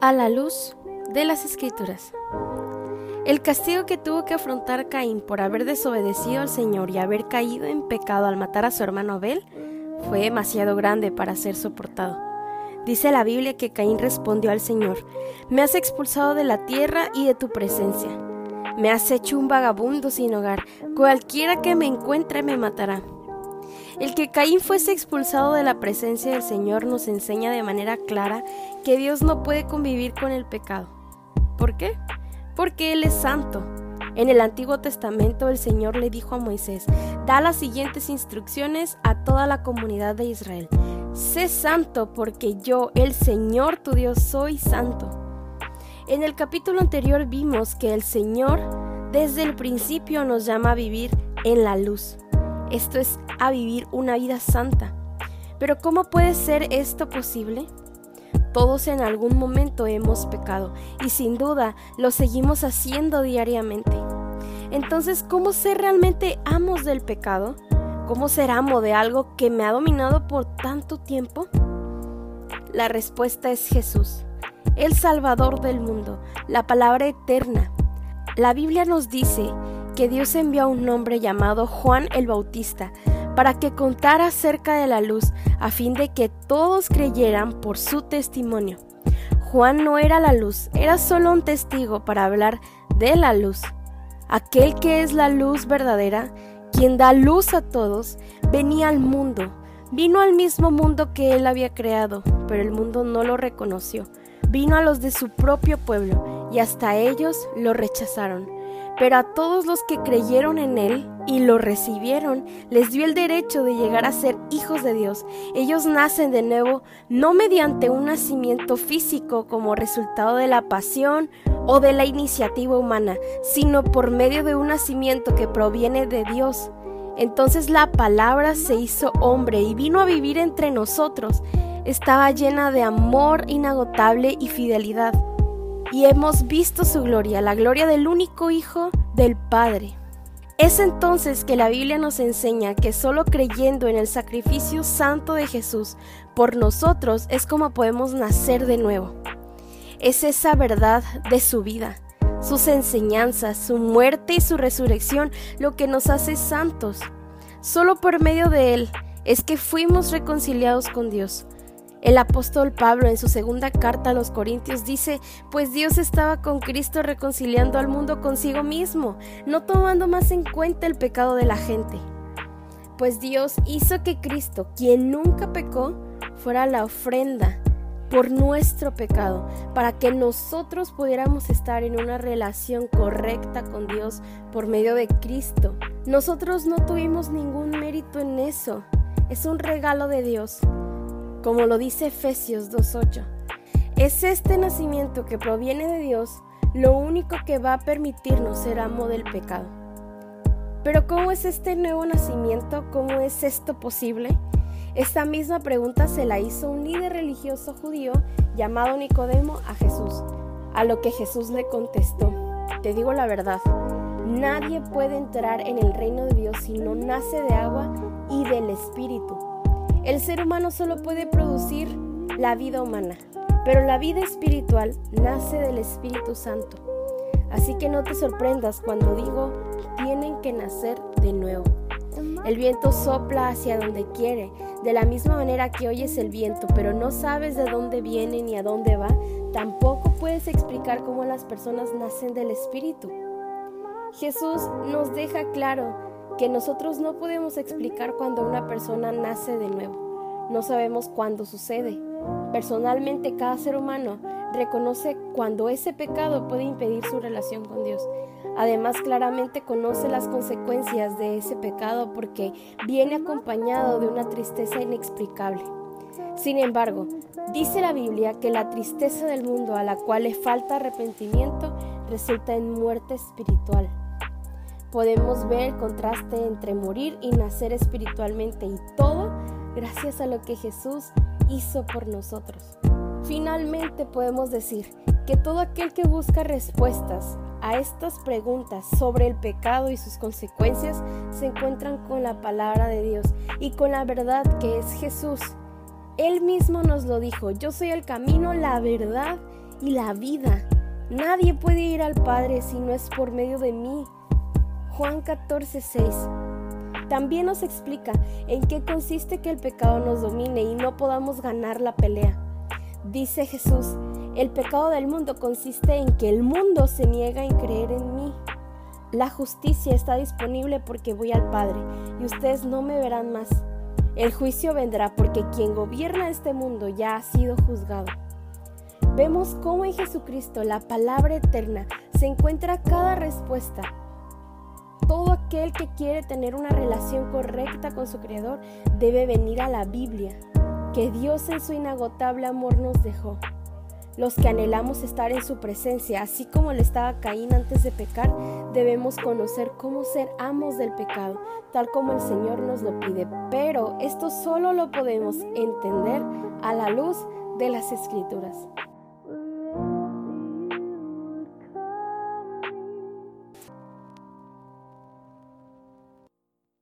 a la luz de las escrituras. El castigo que tuvo que afrontar Caín por haber desobedecido al Señor y haber caído en pecado al matar a su hermano Abel fue demasiado grande para ser soportado. Dice la Biblia que Caín respondió al Señor, Me has expulsado de la tierra y de tu presencia. Me has hecho un vagabundo sin hogar. Cualquiera que me encuentre me matará. El que Caín fuese expulsado de la presencia del Señor nos enseña de manera clara que Dios no puede convivir con el pecado. ¿Por qué? Porque Él es santo. En el Antiguo Testamento el Señor le dijo a Moisés, da las siguientes instrucciones a toda la comunidad de Israel. Sé santo porque yo, el Señor tu Dios, soy santo. En el capítulo anterior vimos que el Señor desde el principio nos llama a vivir en la luz. Esto es a vivir una vida santa. Pero ¿cómo puede ser esto posible? Todos en algún momento hemos pecado y sin duda lo seguimos haciendo diariamente. Entonces, ¿cómo ser realmente amos del pecado? ¿Cómo ser amo de algo que me ha dominado por tanto tiempo? La respuesta es Jesús, el Salvador del mundo, la palabra eterna. La Biblia nos dice que Dios envió a un hombre llamado Juan el Bautista para que contara acerca de la luz a fin de que todos creyeran por su testimonio. Juan no era la luz, era solo un testigo para hablar de la luz. Aquel que es la luz verdadera, quien da luz a todos, venía al mundo. Vino al mismo mundo que él había creado, pero el mundo no lo reconoció. Vino a los de su propio pueblo, y hasta ellos lo rechazaron. Pero a todos los que creyeron en Él y lo recibieron, les dio el derecho de llegar a ser hijos de Dios. Ellos nacen de nuevo no mediante un nacimiento físico como resultado de la pasión o de la iniciativa humana, sino por medio de un nacimiento que proviene de Dios. Entonces la palabra se hizo hombre y vino a vivir entre nosotros. Estaba llena de amor inagotable y fidelidad y hemos visto su gloria, la gloria del único Hijo del Padre. Es entonces que la Biblia nos enseña que solo creyendo en el sacrificio santo de Jesús por nosotros es como podemos nacer de nuevo. Es esa verdad de su vida, sus enseñanzas, su muerte y su resurrección lo que nos hace santos. Solo por medio de Él es que fuimos reconciliados con Dios. El apóstol Pablo en su segunda carta a los Corintios dice, pues Dios estaba con Cristo reconciliando al mundo consigo mismo, no tomando más en cuenta el pecado de la gente. Pues Dios hizo que Cristo, quien nunca pecó, fuera la ofrenda por nuestro pecado, para que nosotros pudiéramos estar en una relación correcta con Dios por medio de Cristo. Nosotros no tuvimos ningún mérito en eso, es un regalo de Dios como lo dice Efesios 2.8. Es este nacimiento que proviene de Dios lo único que va a permitirnos ser amo del pecado. Pero ¿cómo es este nuevo nacimiento? ¿Cómo es esto posible? Esta misma pregunta se la hizo un líder religioso judío llamado Nicodemo a Jesús, a lo que Jesús le contestó, te digo la verdad, nadie puede entrar en el reino de Dios si no nace de agua y del Espíritu. El ser humano solo puede producir la vida humana, pero la vida espiritual nace del Espíritu Santo. Así que no te sorprendas cuando digo, tienen que nacer de nuevo. El viento sopla hacia donde quiere, de la misma manera que oyes el viento, pero no sabes de dónde viene ni a dónde va, tampoco puedes explicar cómo las personas nacen del Espíritu. Jesús nos deja claro que nosotros no podemos explicar cuando una persona nace de nuevo. No sabemos cuándo sucede. Personalmente cada ser humano reconoce cuando ese pecado puede impedir su relación con Dios. Además claramente conoce las consecuencias de ese pecado porque viene acompañado de una tristeza inexplicable. Sin embargo, dice la Biblia que la tristeza del mundo a la cual le falta arrepentimiento resulta en muerte espiritual podemos ver el contraste entre morir y nacer espiritualmente y todo gracias a lo que Jesús hizo por nosotros. Finalmente podemos decir que todo aquel que busca respuestas a estas preguntas sobre el pecado y sus consecuencias se encuentran con la palabra de Dios y con la verdad que es Jesús. Él mismo nos lo dijo, yo soy el camino, la verdad y la vida. Nadie puede ir al Padre si no es por medio de mí. Juan 14, 6. También nos explica en qué consiste que el pecado nos domine y no podamos ganar la pelea. Dice Jesús, el pecado del mundo consiste en que el mundo se niega en creer en mí. La justicia está disponible porque voy al Padre y ustedes no me verán más. El juicio vendrá porque quien gobierna este mundo ya ha sido juzgado. Vemos cómo en Jesucristo la palabra eterna se encuentra cada respuesta todo aquel que quiere tener una relación correcta con su Creador debe venir a la Biblia, que Dios en su inagotable amor nos dejó. Los que anhelamos estar en su presencia, así como le estaba Caín antes de pecar, debemos conocer cómo ser amos del pecado, tal como el Señor nos lo pide. Pero esto solo lo podemos entender a la luz de las Escrituras.